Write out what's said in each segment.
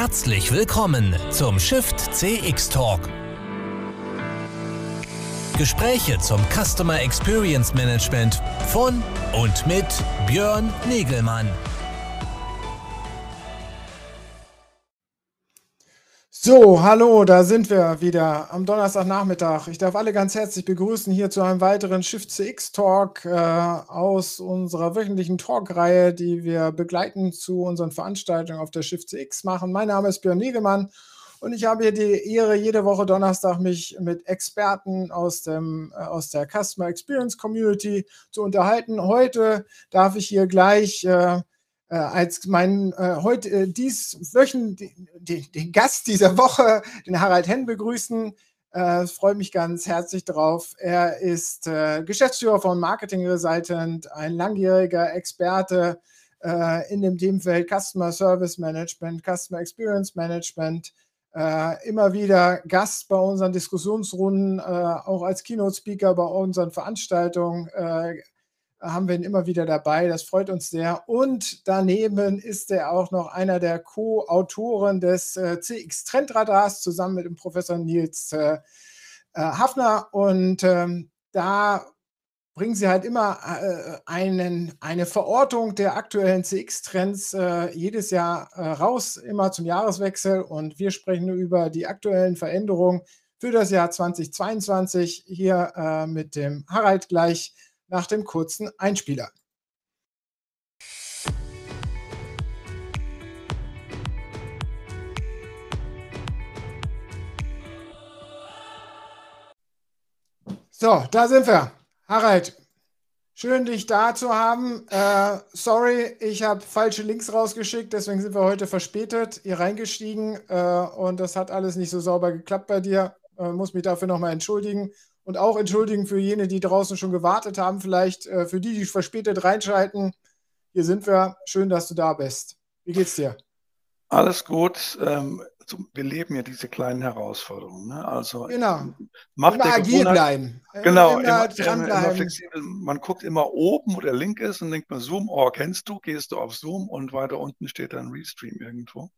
Herzlich willkommen zum Shift CX Talk. Gespräche zum Customer Experience Management von und mit Björn Negelmann. So, hallo, da sind wir wieder am Donnerstagnachmittag. Ich darf alle ganz herzlich begrüßen hier zu einem weiteren Shift CX Talk äh, aus unserer wöchentlichen Talkreihe, die wir begleiten zu unseren Veranstaltungen auf der Shift CX machen. Mein Name ist Björn Negemann und ich habe hier die Ehre, jede Woche Donnerstag mich mit Experten aus, dem, äh, aus der Customer Experience Community zu unterhalten. Heute darf ich hier gleich äh, äh, als mein äh, heute äh, dies Wöchen, den, den Gast dieser Woche, den Harald Henn, begrüßen. Äh, freue mich ganz herzlich drauf. Er ist äh, Geschäftsführer von Marketing Resultant, ein langjähriger Experte äh, in dem Themenfeld Customer Service Management, Customer Experience Management. Äh, immer wieder Gast bei unseren Diskussionsrunden, auch als Keynote-Speaker bei unseren Veranstaltungen haben wir ihn immer wieder dabei. Das freut uns sehr. Und daneben ist er auch noch einer der Co-Autoren des äh, CX Trendradars zusammen mit dem Professor Nils äh, äh, Hafner. Und ähm, da bringen sie halt immer äh, einen, eine Verortung der aktuellen CX-Trends äh, jedes Jahr äh, raus, immer zum Jahreswechsel. Und wir sprechen über die aktuellen Veränderungen für das Jahr 2022 hier mit dem Harald gleich nach dem kurzen Einspieler. So, da sind wir. Harald, schön dich da zu haben. Äh, sorry, ich habe falsche Links rausgeschickt, deswegen sind wir heute verspätet hier reingestiegen äh, und das hat alles nicht so sauber geklappt bei dir. Äh, muss mich dafür nochmal entschuldigen und auch entschuldigen für jene, die draußen schon gewartet haben, vielleicht äh, für die, die verspätet reinschalten. Hier sind wir. Schön, dass du da bist. Wie geht's dir? Alles gut. Ähm, wir leben ja diese kleinen Herausforderungen. Ne? Also genau. macht immer agil bleiben. Genau, immer, immer, immer, flexibel. Man guckt immer oben, wo der Link ist und denkt man Zoom, oh, kennst du, gehst du auf Zoom und weiter unten steht dann Restream irgendwo.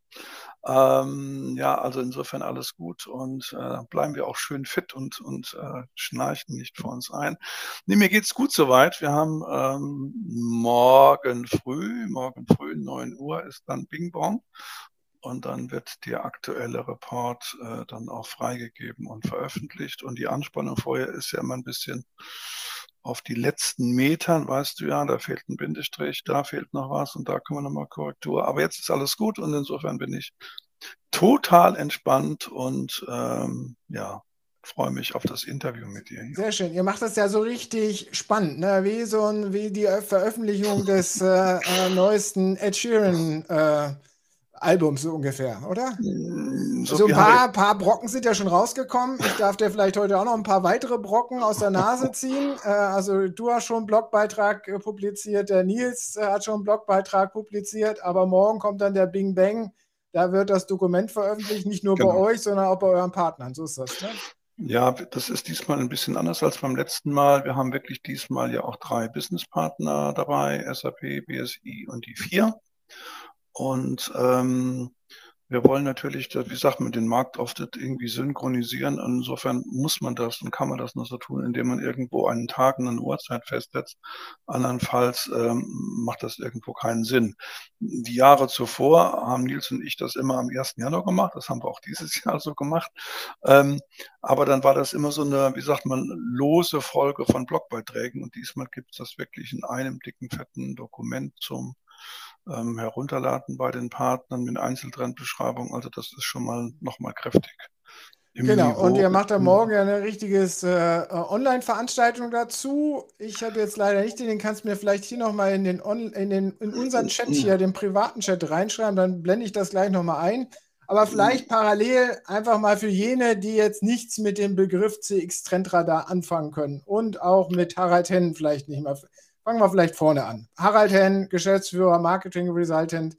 Ähm, ja, also insofern alles gut und äh, bleiben wir auch schön fit und, und äh, schnarchen nicht vor uns ein. Nee, mir geht's gut soweit. Wir haben ähm, morgen früh, morgen früh, 9 Uhr ist dann Bing Bong und dann wird der aktuelle Report äh, dann auch freigegeben und veröffentlicht. Und die Anspannung vorher ist ja immer ein bisschen auf die letzten Metern, weißt du ja, da fehlt ein Bindestrich, da fehlt noch was und da können wir nochmal Korrektur. Aber jetzt ist alles gut und insofern bin ich total entspannt und ähm, ja, freue mich auf das Interview mit dir. Sehr schön. Ihr macht das ja so richtig spannend, ne? wie so ein, wie die Veröffentlichung des äh, äh, neuesten Ed Sheeran äh, Albums so ungefähr, oder? Mm, so, so ein paar, paar, Brocken sind ja schon rausgekommen. Ich darf dir vielleicht heute auch noch ein paar weitere Brocken aus der Nase ziehen. Äh, also du hast schon einen Blogbeitrag äh, publiziert, der Nils äh, hat schon einen Blogbeitrag publiziert, aber morgen kommt dann der Bing Bang. Da wird das Dokument veröffentlicht, nicht nur genau. bei euch, sondern auch bei euren Partnern. So ist das, ne? Ja, das ist diesmal ein bisschen anders als beim letzten Mal. Wir haben wirklich diesmal ja auch drei Businesspartner dabei, SAP, BSI und die vier. Und ähm, wir wollen natürlich, wie sagt man, den Marktauftritt irgendwie synchronisieren. Insofern muss man das und kann man das nur so tun, indem man irgendwo einen Tag und eine Uhrzeit festsetzt. Andernfalls ähm, macht das irgendwo keinen Sinn. Die Jahre zuvor haben Nils und ich das immer am 1. Januar gemacht. Das haben wir auch dieses Jahr so gemacht. Ähm, aber dann war das immer so eine, wie sagt man, lose Folge von Blogbeiträgen. Und diesmal gibt es das wirklich in einem dicken, fetten Dokument zum ähm, herunterladen bei den Partnern mit Einzeltrendbeschreibung. Also das ist schon mal nochmal kräftig. Genau, Niveau. und ihr macht da morgen ja eine richtige äh, Online-Veranstaltung dazu. Ich habe jetzt leider nicht den, den kannst du mir vielleicht hier nochmal in, den in, den, in unseren Chat hier, den privaten Chat reinschreiben, dann blende ich das gleich nochmal ein. Aber vielleicht parallel einfach mal für jene, die jetzt nichts mit dem Begriff CX-Trendradar anfangen können und auch mit Harald Hennen vielleicht nicht mal Fangen wir vielleicht vorne an. Harald Henn, Geschäftsführer, Marketing Resultant,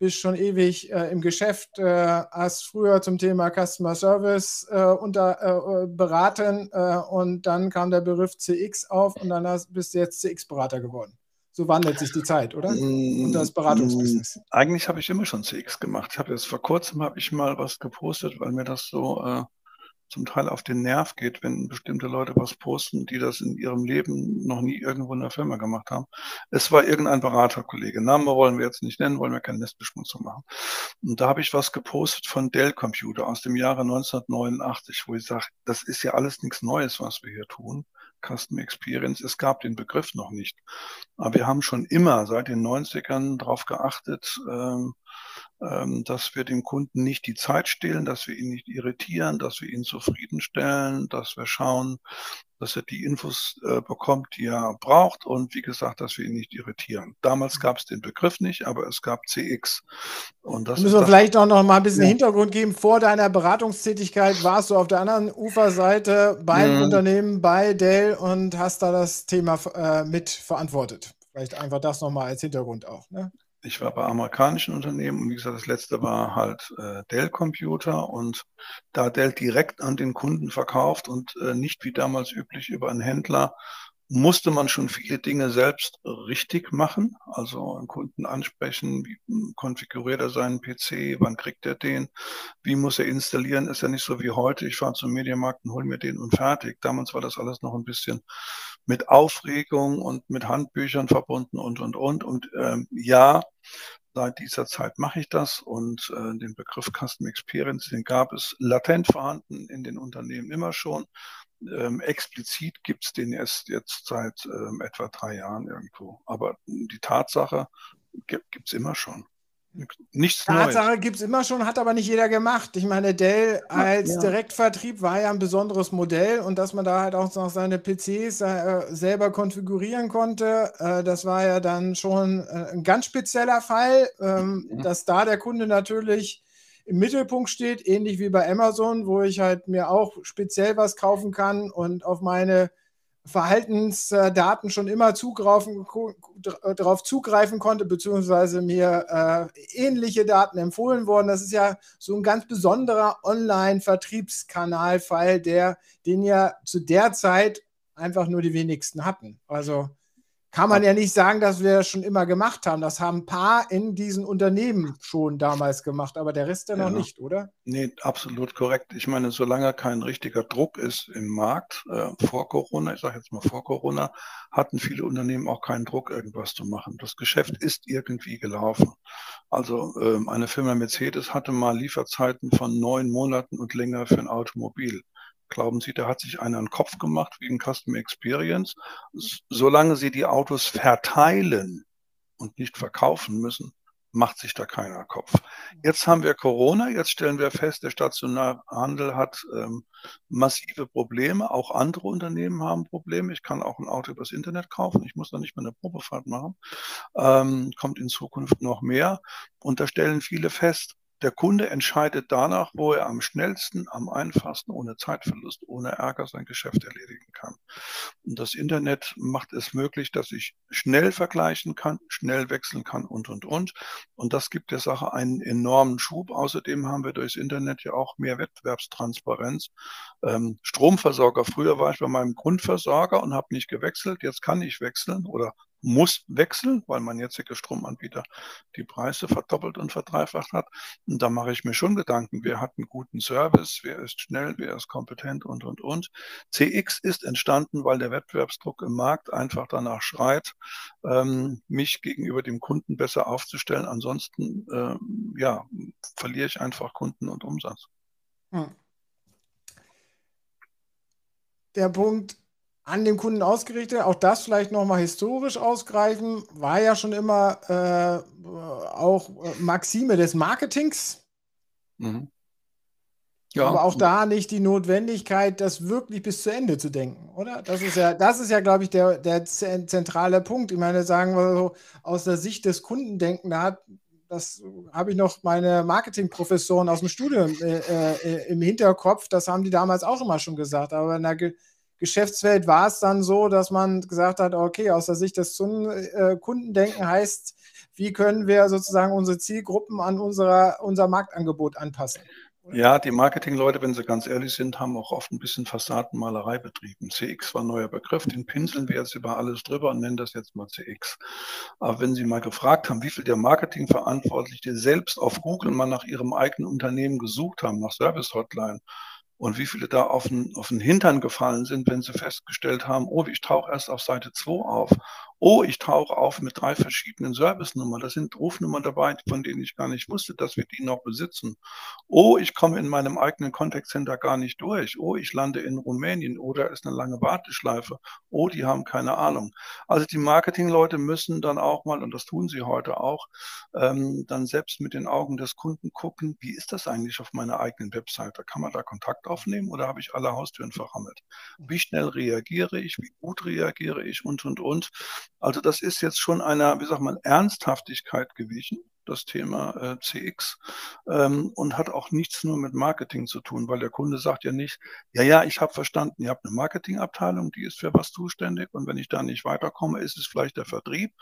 bist schon ewig äh, im Geschäft, äh, hast früher zum Thema Customer Service äh, unter, äh, beraten äh, und dann kam der Begriff CX auf und dann hast, bist du jetzt CX-Berater geworden. so wandelt sich die Zeit, oder? Und das Beratungsbusiness. Eigentlich habe ich immer schon CX gemacht. Ich habe jetzt vor kurzem habe ich mal was gepostet, weil mir das so äh, zum Teil auf den Nerv geht, wenn bestimmte Leute was posten, die das in ihrem Leben noch nie irgendwo in der Firma gemacht haben. Es war irgendein Beraterkollege. Namen wollen wir jetzt nicht nennen, wollen wir keine Nestbeschmutzung machen. Und da habe ich was gepostet von Dell Computer aus dem Jahre 1989, wo ich sage, das ist ja alles nichts Neues, was wir hier tun. Custom Experience. Es gab den Begriff noch nicht. Aber wir haben schon immer seit den 90ern darauf geachtet, ähm, dass wir dem Kunden nicht die Zeit stehlen, dass wir ihn nicht irritieren, dass wir ihn zufriedenstellen, dass wir schauen, dass er die Infos äh, bekommt, die er braucht und wie gesagt, dass wir ihn nicht irritieren. Damals gab es den Begriff nicht, aber es gab CX. Und das müssen wir vielleicht auch noch mal ein bisschen ja. Hintergrund geben. Vor deiner Beratungstätigkeit warst du auf der anderen Uferseite beim mhm. Unternehmen bei Dell und hast da das Thema äh, mit verantwortet. Vielleicht einfach das noch mal als Hintergrund auch. Ne? Ich war bei amerikanischen Unternehmen und wie gesagt, das letzte war halt äh, Dell Computer und da Dell direkt an den Kunden verkauft und äh, nicht wie damals üblich über einen Händler, musste man schon viele Dinge selbst richtig machen. Also einen Kunden ansprechen, wie konfiguriert er seinen PC, wann kriegt er den, wie muss er installieren, ist ja nicht so wie heute, ich fahre zum Mediamarkt und hole mir den und fertig. Damals war das alles noch ein bisschen mit Aufregung und mit Handbüchern verbunden und, und, und. Und ähm, ja, seit dieser Zeit mache ich das und äh, den Begriff Custom Experience, den gab es latent vorhanden in den Unternehmen immer schon. Ähm, explizit gibt es den erst jetzt seit ähm, etwa drei Jahren irgendwo. Aber die Tatsache gibt es immer schon. Nichts Tatsache gibt es immer schon, hat aber nicht jeder gemacht. Ich meine, Dell als ja. Direktvertrieb war ja ein besonderes Modell und dass man da halt auch noch seine PCs äh, selber konfigurieren konnte, äh, das war ja dann schon äh, ein ganz spezieller Fall, ähm, mhm. dass da der Kunde natürlich im Mittelpunkt steht, ähnlich wie bei Amazon, wo ich halt mir auch speziell was kaufen kann und auf meine Verhaltensdaten schon immer zugreifen, darauf zugreifen konnte, beziehungsweise mir äh, ähnliche Daten empfohlen wurden. Das ist ja so ein ganz besonderer Online-Vertriebskanalfall, den ja zu der Zeit einfach nur die wenigsten hatten. Also kann man ja nicht sagen, dass wir das schon immer gemacht haben. Das haben ein paar in diesen Unternehmen schon damals gemacht, aber der Rest ja noch nicht, oder? Nee, absolut korrekt. Ich meine, solange kein richtiger Druck ist im Markt, äh, vor Corona, ich sage jetzt mal vor Corona, hatten viele Unternehmen auch keinen Druck, irgendwas zu machen. Das Geschäft ist irgendwie gelaufen. Also ähm, eine Firma Mercedes hatte mal Lieferzeiten von neun Monaten und länger für ein Automobil. Glauben Sie, da hat sich einer einen Kopf gemacht wegen Customer Experience? Solange Sie die Autos verteilen und nicht verkaufen müssen, macht sich da keiner Kopf. Jetzt haben wir Corona, jetzt stellen wir fest, der stationäre Handel hat ähm, massive Probleme, auch andere Unternehmen haben Probleme. Ich kann auch ein Auto übers Internet kaufen, ich muss da nicht mehr eine Probefahrt machen. Ähm, kommt in Zukunft noch mehr. Und da stellen viele fest, der Kunde entscheidet danach, wo er am schnellsten, am einfachsten, ohne Zeitverlust, ohne Ärger sein Geschäft erledigen kann. Und das Internet macht es möglich, dass ich schnell vergleichen kann, schnell wechseln kann und, und, und. Und das gibt der Sache einen enormen Schub. Außerdem haben wir durchs Internet ja auch mehr Wettbewerbstransparenz. Ähm, Stromversorger, früher war ich bei meinem Grundversorger und habe nicht gewechselt. Jetzt kann ich wechseln oder muss wechseln, weil mein jetziger Stromanbieter die Preise verdoppelt und verdreifacht hat. Und da mache ich mir schon Gedanken, wer hat einen guten Service, wer ist schnell, wer ist kompetent und, und, und. CX ist entstanden, weil der Wettbewerbsdruck im Markt einfach danach schreit, ähm, mich gegenüber dem Kunden besser aufzustellen. Ansonsten, ähm, ja, verliere ich einfach Kunden und Umsatz. Hm. Der Punkt, an den Kunden ausgerichtet. Auch das vielleicht nochmal historisch ausgreifen, war ja schon immer äh, auch Maxime des Marketings. Mhm. Ja. Aber auch da nicht die Notwendigkeit, das wirklich bis zu Ende zu denken, oder? Das ist ja, das ist ja, glaube ich, der, der zentrale Punkt. Ich meine, sagen wir so, aus der Sicht des Kundendenken, da hat, das habe ich noch meine Marketingprofessoren aus dem Studium äh, äh, im Hinterkopf, das haben die damals auch immer schon gesagt. Aber in der Geschäftswelt war es dann so, dass man gesagt hat, okay, aus der Sicht des äh, Kundendenken heißt, wie können wir sozusagen unsere Zielgruppen an unserer, unser Marktangebot anpassen? Ja, die Marketingleute, wenn sie ganz ehrlich sind, haben auch oft ein bisschen Fassadenmalerei betrieben. CX war ein neuer Begriff, den pinseln wir jetzt über alles drüber und nennen das jetzt mal CX. Aber wenn Sie mal gefragt haben, wie viel der Marketingverantwortliche selbst auf Google mal nach ihrem eigenen Unternehmen gesucht haben, nach Service Hotline, und wie viele da auf den, auf den Hintern gefallen sind, wenn sie festgestellt haben, oh, ich tauche erst auf Seite 2 auf oh, ich tauche auf mit drei verschiedenen Servicenummern. Das sind Rufnummern dabei, von denen ich gar nicht wusste, dass wir die noch besitzen. Oh, ich komme in meinem eigenen Kontaktcenter gar nicht durch. Oh, ich lande in Rumänien oder ist eine lange Warteschleife. Oh, die haben keine Ahnung. Also die Marketingleute müssen dann auch mal, und das tun sie heute auch, ähm, dann selbst mit den Augen des Kunden gucken, wie ist das eigentlich auf meiner eigenen Webseite? Kann man da Kontakt aufnehmen oder habe ich alle Haustüren verrammelt? Wie schnell reagiere ich? Wie gut reagiere ich? Und, und, und. Also das ist jetzt schon einer, wie sagt man, Ernsthaftigkeit gewichen, das Thema äh, CX, ähm, und hat auch nichts nur mit Marketing zu tun, weil der Kunde sagt ja nicht, ja, ja, ich habe verstanden, ihr habt eine Marketingabteilung, die ist für was zuständig und wenn ich da nicht weiterkomme, ist es vielleicht der Vertrieb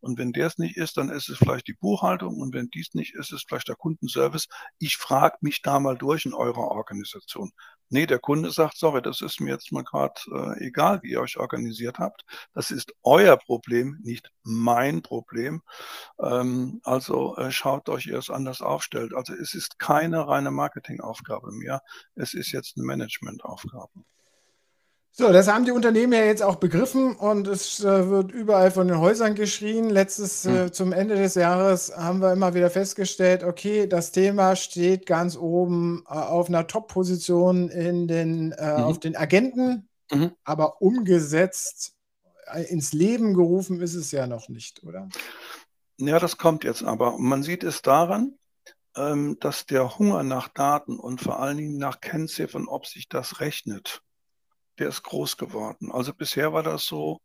und wenn der es nicht ist, dann ist es vielleicht die Buchhaltung und wenn dies nicht ist, ist es vielleicht der Kundenservice. Ich frage mich da mal durch in eurer Organisation. Nee, der Kunde sagt, sorry, das ist mir jetzt mal gerade äh, egal, wie ihr euch organisiert habt. Das ist euer Problem, nicht mein Problem. Ähm, also äh, schaut euch, ihr es anders aufstellt. Also es ist keine reine Marketingaufgabe mehr. Es ist jetzt eine Managementaufgabe. So, das haben die Unternehmen ja jetzt auch begriffen und es äh, wird überall von den Häusern geschrien. Letztes, äh, hm. zum Ende des Jahres haben wir immer wieder festgestellt, okay, das Thema steht ganz oben äh, auf einer Top-Position in den, äh, mhm. auf den Agenten, mhm. aber umgesetzt, äh, ins Leben gerufen ist es ja noch nicht, oder? Ja, das kommt jetzt aber. Man sieht es daran, ähm, dass der Hunger nach Daten und vor allen Dingen nach Kennziffern, ob sich das rechnet, der ist groß geworden. Also bisher war das so,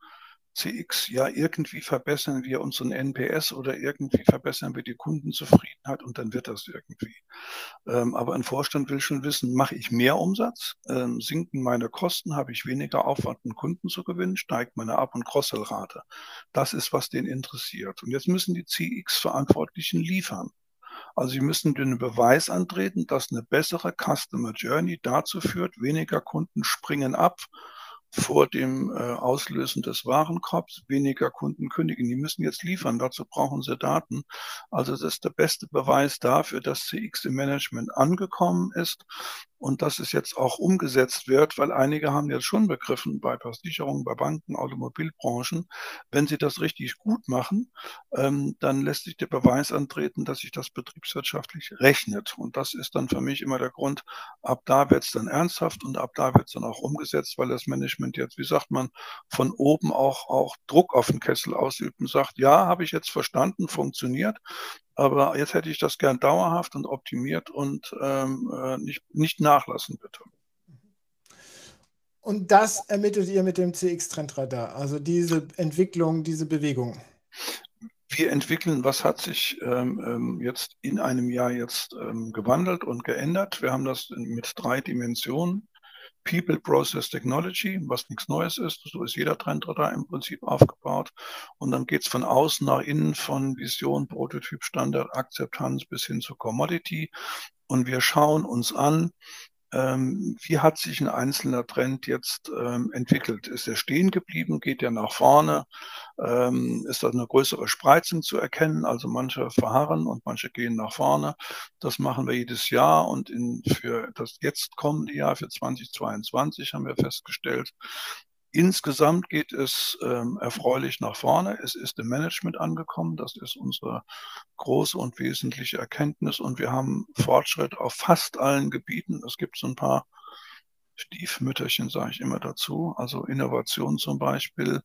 CX, ja, irgendwie verbessern wir unseren NPS oder irgendwie verbessern wir die Kundenzufriedenheit und dann wird das irgendwie. Ähm, aber ein Vorstand will schon wissen, mache ich mehr Umsatz, ähm, sinken meine Kosten, habe ich weniger Aufwand, einen Kunden zu gewinnen, steigt meine Ab- und Cross-Sell-Rate. Das ist, was den interessiert. Und jetzt müssen die CX-Verantwortlichen liefern. Also Sie müssen den Beweis antreten, dass eine bessere Customer Journey dazu führt, weniger Kunden springen ab vor dem äh, Auslösen des Warenkorbs, weniger Kunden kündigen. Die müssen jetzt liefern, dazu brauchen sie Daten. Also das ist der beste Beweis dafür, dass CX im Management angekommen ist und dass es jetzt auch umgesetzt wird, weil einige haben jetzt schon begriffen, bei Versicherungen, bei Banken, Automobilbranchen, wenn sie das richtig gut machen, ähm, dann lässt sich der Beweis antreten, dass sich das betriebswirtschaftlich rechnet. Und das ist dann für mich immer der Grund, ab da wird es dann ernsthaft und ab da wird es dann auch umgesetzt, weil das Management jetzt, wie sagt man, von oben auch, auch Druck auf den Kessel ausübt und sagt, ja, habe ich jetzt verstanden, funktioniert. Aber jetzt hätte ich das gern dauerhaft und optimiert und ähm, äh, nicht, nicht nachlassen, bitte. Und das ermittelt ihr mit dem CX-Trendradar, also diese Entwicklung, diese Bewegung. Wir entwickeln, was hat sich ähm, ähm jetzt in einem Jahr jetzt ähm, gewandelt und geändert. Wir haben das mit drei Dimensionen. People, Process, Technology, was nichts Neues ist. So ist jeder Trendradar im Prinzip aufgebaut. Und dann geht es von außen nach innen, von Vision, Prototyp, Standard, Akzeptanz bis hin zu Commodity. Und wir schauen uns an, ähm, wie hat sich ein einzelner Trend jetzt ähm, entwickelt? Ist er stehen geblieben? Geht er nach vorne? Ähm, ist da eine größere Spreizung zu erkennen? Also manche verharren und manche gehen nach vorne. Das machen wir jedes Jahr und in, für das jetzt kommende Jahr, für 2022, haben wir festgestellt, Insgesamt geht es ähm, erfreulich nach vorne. Es ist im Management angekommen. Das ist unsere große und wesentliche Erkenntnis. Und wir haben Fortschritt auf fast allen Gebieten. Es gibt so ein paar Stiefmütterchen, sage ich immer dazu. Also Innovation zum Beispiel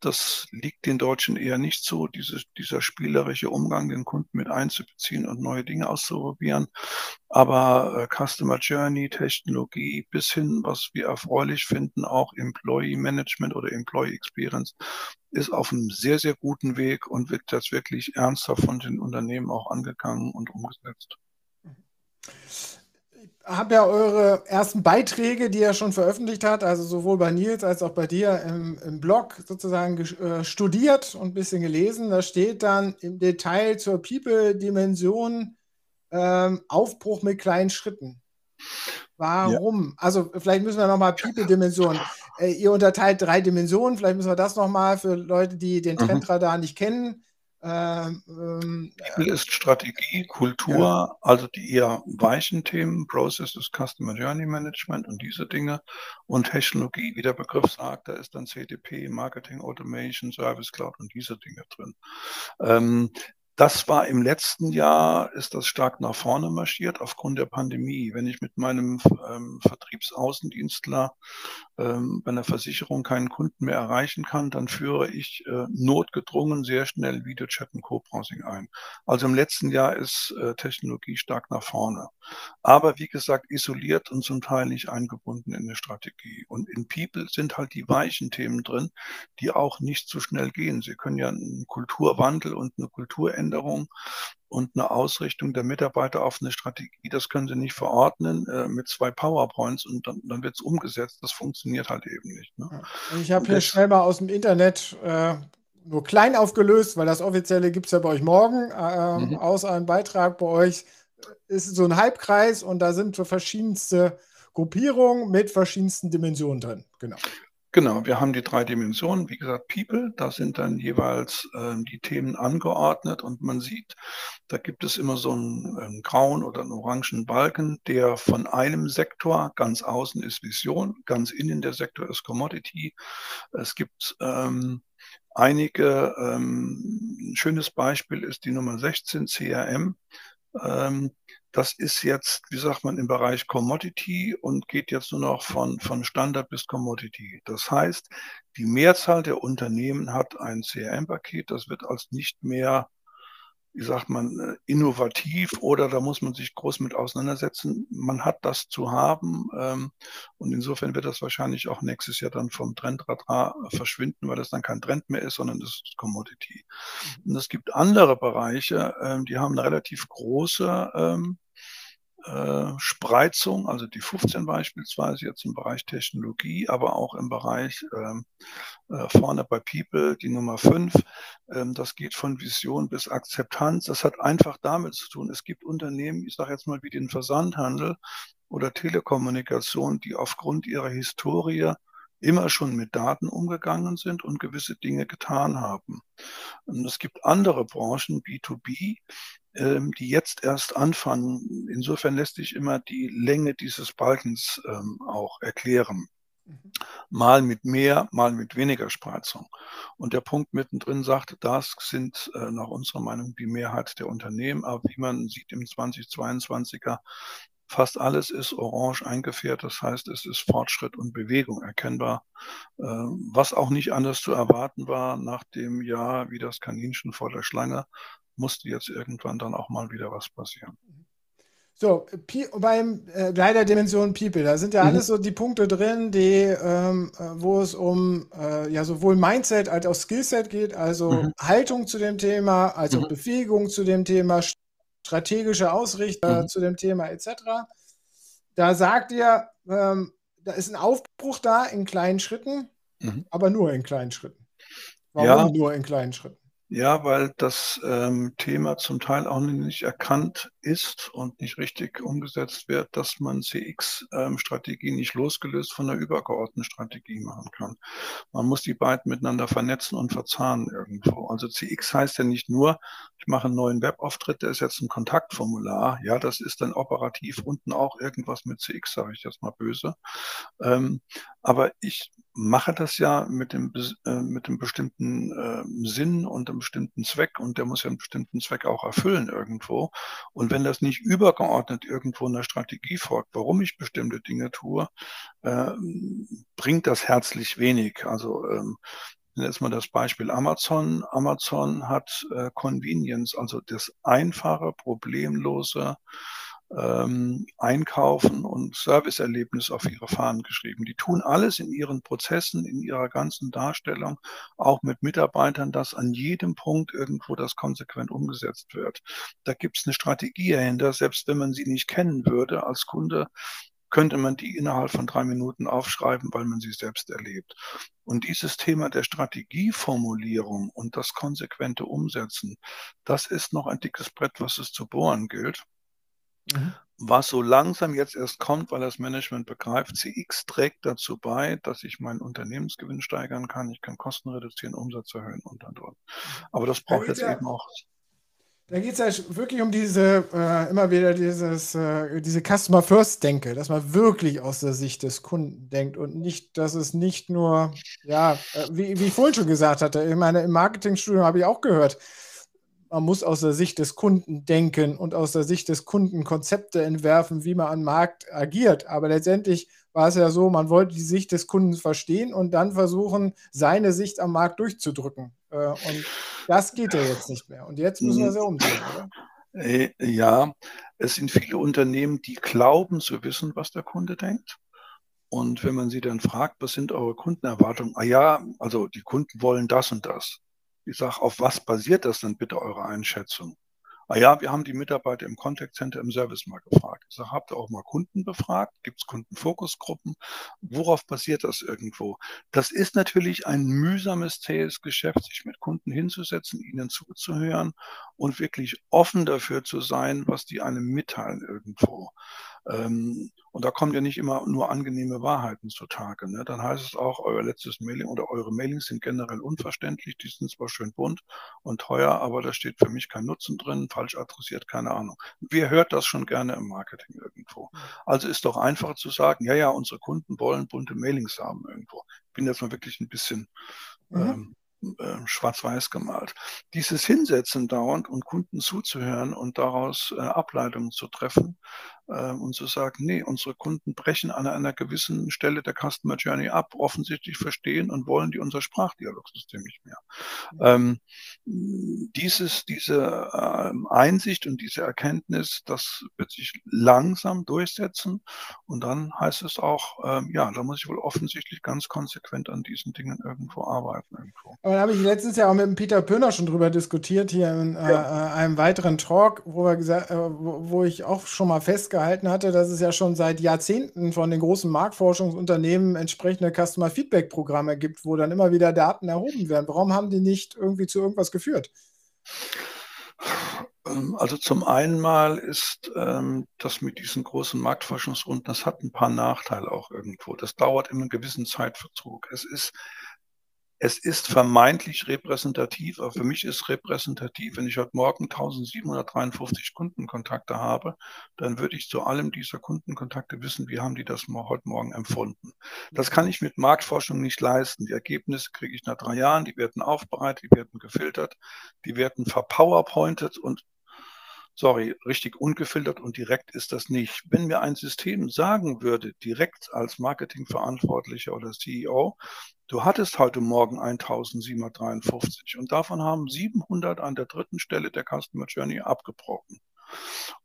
das liegt den Deutschen eher nicht so, diese, dieser spielerische Umgang, den Kunden mit einzubeziehen und neue Dinge auszuprobieren. Aber äh, Customer Journey, Technologie bis hin, was wir erfreulich finden, auch Employee Management oder Employee Experience, ist auf einem sehr, sehr guten Weg und wird jetzt wirklich ernsthaft von den Unternehmen auch angegangen und umgesetzt habe ja eure ersten Beiträge, die er schon veröffentlicht hat, also sowohl bei Nils als auch bei dir im, im Blog sozusagen äh, studiert und ein bisschen gelesen. Da steht dann im Detail zur People-Dimension ähm, Aufbruch mit kleinen Schritten. Warum? Ja. Also vielleicht müssen wir nochmal People-Dimensionen. Äh, ihr unterteilt drei Dimensionen, vielleicht müssen wir das nochmal für Leute, die den mhm. Trendradar mhm. nicht kennen. Ähm, ähm, People ist Strategie, Kultur, ja. also die eher weichen Themen, Processes, Customer Journey Management und diese Dinge. Und Technologie, wie der Begriff sagt, da ist dann CDP, Marketing Automation, Service Cloud und diese Dinge drin. Ähm, das war im letzten Jahr, ist das stark nach vorne marschiert aufgrund der Pandemie. Wenn ich mit meinem ähm, Vertriebsaußendienstler ähm, bei einer Versicherung keinen Kunden mehr erreichen kann, dann führe ich äh, notgedrungen sehr schnell Videochat und Co-Browsing ein. Also im letzten Jahr ist äh, Technologie stark nach vorne. Aber wie gesagt, isoliert und zum Teil nicht eingebunden in eine Strategie. Und in People sind halt die weichen Themen drin, die auch nicht so schnell gehen. Sie können ja einen Kulturwandel und eine Kulturänderung Veränderung und eine Ausrichtung der Mitarbeiter auf eine Strategie, das können sie nicht verordnen äh, mit zwei PowerPoints und dann, dann wird es umgesetzt. Das funktioniert halt eben nicht. Ne? Ich habe hier schnell mal aus dem Internet äh, nur klein aufgelöst, weil das offizielle gibt es ja bei euch morgen, äh, mhm. aus einem Beitrag bei euch ist so ein Halbkreis und da sind so verschiedenste Gruppierungen mit verschiedensten Dimensionen drin. Genau. Genau, wir haben die drei Dimensionen. Wie gesagt, People, da sind dann jeweils äh, die Themen angeordnet und man sieht, da gibt es immer so einen, einen, grauen oder einen orangen Balken, der von einem Sektor, ganz außen ist Vision, ganz innen der Sektor ist Commodity. Es gibt ähm, einige, ähm, ein schönes Beispiel ist die Nummer 16, CRM. Ähm, das ist jetzt, wie sagt man, im Bereich Commodity und geht jetzt nur noch von, von Standard bis Commodity. Das heißt, die Mehrzahl der Unternehmen hat ein CRM-Paket, das wird als nicht mehr wie sagt man, äh, innovativ oder da muss man sich groß mit auseinandersetzen. Man hat das zu haben ähm, und insofern wird das wahrscheinlich auch nächstes Jahr dann vom Trendradar verschwinden, weil das dann kein Trend mehr ist, sondern das ist Commodity. Mhm. Und es gibt andere Bereiche, ähm, die haben eine relativ große ähm, äh, Spreizung, also die 15 beispielsweise jetzt im Bereich Technologie, aber auch im Bereich ähm, äh, vorne bei People, die Nummer 5. Ähm, das geht von Vision bis Akzeptanz. Das hat einfach damit zu tun. Es gibt Unternehmen, ich sage jetzt mal wie den Versandhandel oder Telekommunikation, die aufgrund ihrer Historie immer schon mit Daten umgegangen sind und gewisse Dinge getan haben. Und es gibt andere Branchen, B2B, ähm, die jetzt erst anfangen. Insofern lässt sich immer die Länge dieses Balkens ähm, auch erklären. Mhm. Mal mit mehr, mal mit weniger Spreizung. Und der Punkt mittendrin sagt, das sind äh, nach unserer Meinung die Mehrheit der Unternehmen. Aber wie man sieht im 2022er, fast alles ist orange eingefärbt. Das heißt, es ist Fortschritt und Bewegung erkennbar, äh, was auch nicht anders zu erwarten war nach dem Jahr wie das Kaninchen vor der Schlange musste jetzt irgendwann dann auch mal wieder was passieren. So, beim äh, Dimension People, da sind ja mhm. alles so die Punkte drin, die, ähm, äh, wo es um äh, ja sowohl Mindset als auch Skillset geht, also mhm. Haltung zu dem Thema, also mhm. Befähigung zu dem Thema, strategische Ausrichtung mhm. zu dem Thema etc. Da sagt ihr, ähm, da ist ein Aufbruch da in kleinen Schritten, mhm. aber nur in kleinen Schritten. Warum ja. nur in kleinen Schritten? Ja, weil das ähm, Thema zum Teil auch nicht erkannt ist und nicht richtig umgesetzt wird, dass man CX-Strategie ähm, nicht losgelöst von einer übergeordneten Strategie machen kann. Man muss die beiden miteinander vernetzen und verzahnen irgendwo. Also CX heißt ja nicht nur, ich mache einen neuen Webauftritt, der ist jetzt ein Kontaktformular. Ja, das ist dann operativ unten auch irgendwas mit CX, sage ich jetzt mal böse. Ähm, aber ich mache das ja mit dem, äh, mit dem bestimmten äh, Sinn und einem bestimmten Zweck und der muss ja einen bestimmten Zweck auch erfüllen irgendwo. Und wenn das nicht übergeordnet irgendwo in der Strategie folgt, warum ich bestimmte Dinge tue, äh, bringt das herzlich wenig. Also ähm, jetzt mal das Beispiel Amazon. Amazon hat äh, Convenience, also das einfache, problemlose ähm, Einkaufen und Serviceerlebnis auf ihre Fahnen geschrieben. Die tun alles in ihren Prozessen, in ihrer ganzen Darstellung, auch mit Mitarbeitern, dass an jedem Punkt irgendwo das konsequent umgesetzt wird. Da gibt es eine Strategie dahinter, selbst wenn man sie nicht kennen würde als Kunde, könnte man die innerhalb von drei Minuten aufschreiben, weil man sie selbst erlebt. Und dieses Thema der Strategieformulierung und das konsequente Umsetzen, das ist noch ein dickes Brett, was es zu bohren gilt. Mhm. Was so langsam jetzt erst kommt, weil das Management begreift, CX trägt dazu bei, dass ich meinen Unternehmensgewinn steigern kann, ich kann Kosten reduzieren, Umsatz erhöhen und und und. Aber das braucht jetzt ja, eben auch. Da geht es ja wirklich um diese, äh, immer wieder dieses, äh, diese Customer First Denke, dass man wirklich aus der Sicht des Kunden denkt und nicht, dass es nicht nur, ja, äh, wie, wie ich vorhin schon gesagt hatte, ich meine, im Marketingstudium habe ich auch gehört, man muss aus der Sicht des Kunden denken und aus der Sicht des Kunden Konzepte entwerfen, wie man am Markt agiert. Aber letztendlich war es ja so, man wollte die Sicht des Kunden verstehen und dann versuchen, seine Sicht am Markt durchzudrücken. Äh, und das geht ja jetzt nicht mehr. Und jetzt müssen wir es ja umdrehen, oder? Äh, ja, es sind viele Unternehmen, die glauben zu wissen, was der Kunde denkt. Und wenn man sie dann fragt, was sind eure Kundenerwartungen? Ah ja, also die Kunden wollen das und das. Ich sage, auf was basiert das denn bitte eure Einschätzung? Ah ja, wir haben die Mitarbeiter im Contact Center im Service mal gefragt. Ich sage, habt ihr auch mal Kunden befragt? Gibt es Kundenfokusgruppen? Worauf basiert das irgendwo? Das ist natürlich ein mühsames, zähes Geschäft, sich mit Kunden hinzusetzen, ihnen zuzuhören und wirklich offen dafür zu sein, was die einem mitteilen irgendwo. Ähm, und da kommen ja nicht immer nur angenehme Wahrheiten zutage. Ne? Dann heißt es auch, euer letztes Mailing oder eure Mailings sind generell unverständlich. Die sind zwar schön bunt und teuer, aber da steht für mich kein Nutzen drin, falsch adressiert, keine Ahnung. Wer hört das schon gerne im Marketing irgendwo? Also ist doch einfacher zu sagen, ja, ja, unsere Kunden wollen bunte Mailings haben irgendwo. Ich bin jetzt mal wirklich ein bisschen mhm. ähm, äh, schwarz-weiß gemalt. Dieses Hinsetzen dauernd und Kunden zuzuhören und daraus äh, Ableitungen zu treffen äh, und zu sagen, nee, unsere Kunden brechen an einer gewissen Stelle der Customer Journey ab, offensichtlich verstehen und wollen die unser Sprachdialogsystem nicht mehr. Ähm, dieses, diese ähm, Einsicht und diese Erkenntnis, das wird sich langsam durchsetzen und dann heißt es auch, ähm, ja, da muss ich wohl offensichtlich ganz konsequent an diesen Dingen irgendwo arbeiten. Irgendwo. Aber da habe ich letztens ja auch mit dem Peter Pöhner schon drüber diskutiert, hier in äh, ja. einem weiteren Talk, wo, wir gesagt, äh, wo, wo, ich auch schon mal festgehalten hatte, dass es ja schon seit Jahrzehnten von den großen Marktforschungsunternehmen entsprechende Customer Feedback Programme gibt, wo dann immer wieder Daten erhoben werden. Warum haben die nicht irgendwie zu irgendwas geführt? Ähm, also zum einen mal ist ähm, das mit diesen großen Marktforschungsrunden, das hat ein paar Nachteile auch irgendwo. Das dauert immer einen gewissen Zeitverzug. Es ist es ist vermeintlich repräsentativ, aber für mich ist repräsentativ, wenn ich heute Morgen 1753 Kundenkontakte habe, dann würde ich zu allem dieser Kundenkontakte wissen, wie haben die das heute Morgen empfunden. Das kann ich mit Marktforschung nicht leisten. Die Ergebnisse kriege ich nach drei Jahren, die werden aufbereitet, die werden gefiltert, die werden verpowerpointet und sorry, richtig ungefiltert und direkt ist das nicht. Wenn mir ein System sagen würde, direkt als Marketingverantwortlicher oder CEO, du hattest heute Morgen 1753 und davon haben 700 an der dritten Stelle der Customer Journey abgebrochen.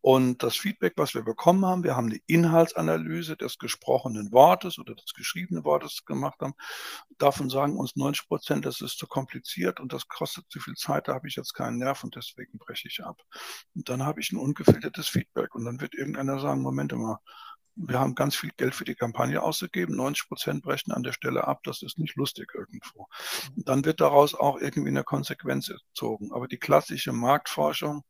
Und das Feedback, was wir bekommen haben, wir haben eine Inhaltsanalyse des gesprochenen Wortes oder des geschriebenen Wortes gemacht haben. Davon sagen uns 90 Prozent, das ist zu kompliziert und das kostet zu viel Zeit, da habe ich jetzt keinen Nerv und deswegen breche ich ab. Und dann habe ich ein ungefiltertes Feedback und dann wird irgendeiner sagen, Moment mal, wir haben ganz viel Geld für die Kampagne ausgegeben, 90 Prozent brechen an der Stelle ab, das ist nicht lustig irgendwo. Und dann wird daraus auch irgendwie eine Konsequenz gezogen. Aber die klassische Marktforschung,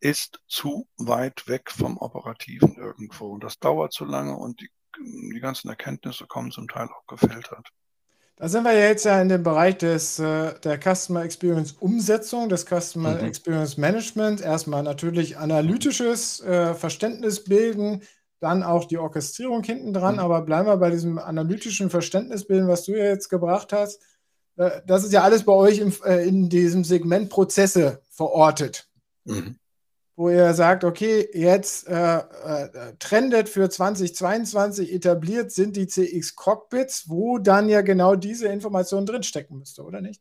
ist zu weit weg vom Operativen irgendwo. Und das dauert zu lange und die, die ganzen Erkenntnisse kommen zum Teil auch gefiltert. Da sind wir jetzt ja in dem Bereich des, äh, der Customer Experience Umsetzung, des Customer mhm. Experience Management. Erstmal natürlich analytisches äh, Verständnis bilden, dann auch die Orchestrierung hinten dran. Mhm. Aber bleiben wir bei diesem analytischen Verständnisbilden, was du ja jetzt gebracht hast. Äh, das ist ja alles bei euch im, in diesem Segment Prozesse verortet. Mhm wo ihr sagt, okay, jetzt äh, äh, trendet für 2022 etabliert sind die CX Cockpits, wo dann ja genau diese Informationen drinstecken müsste, oder nicht?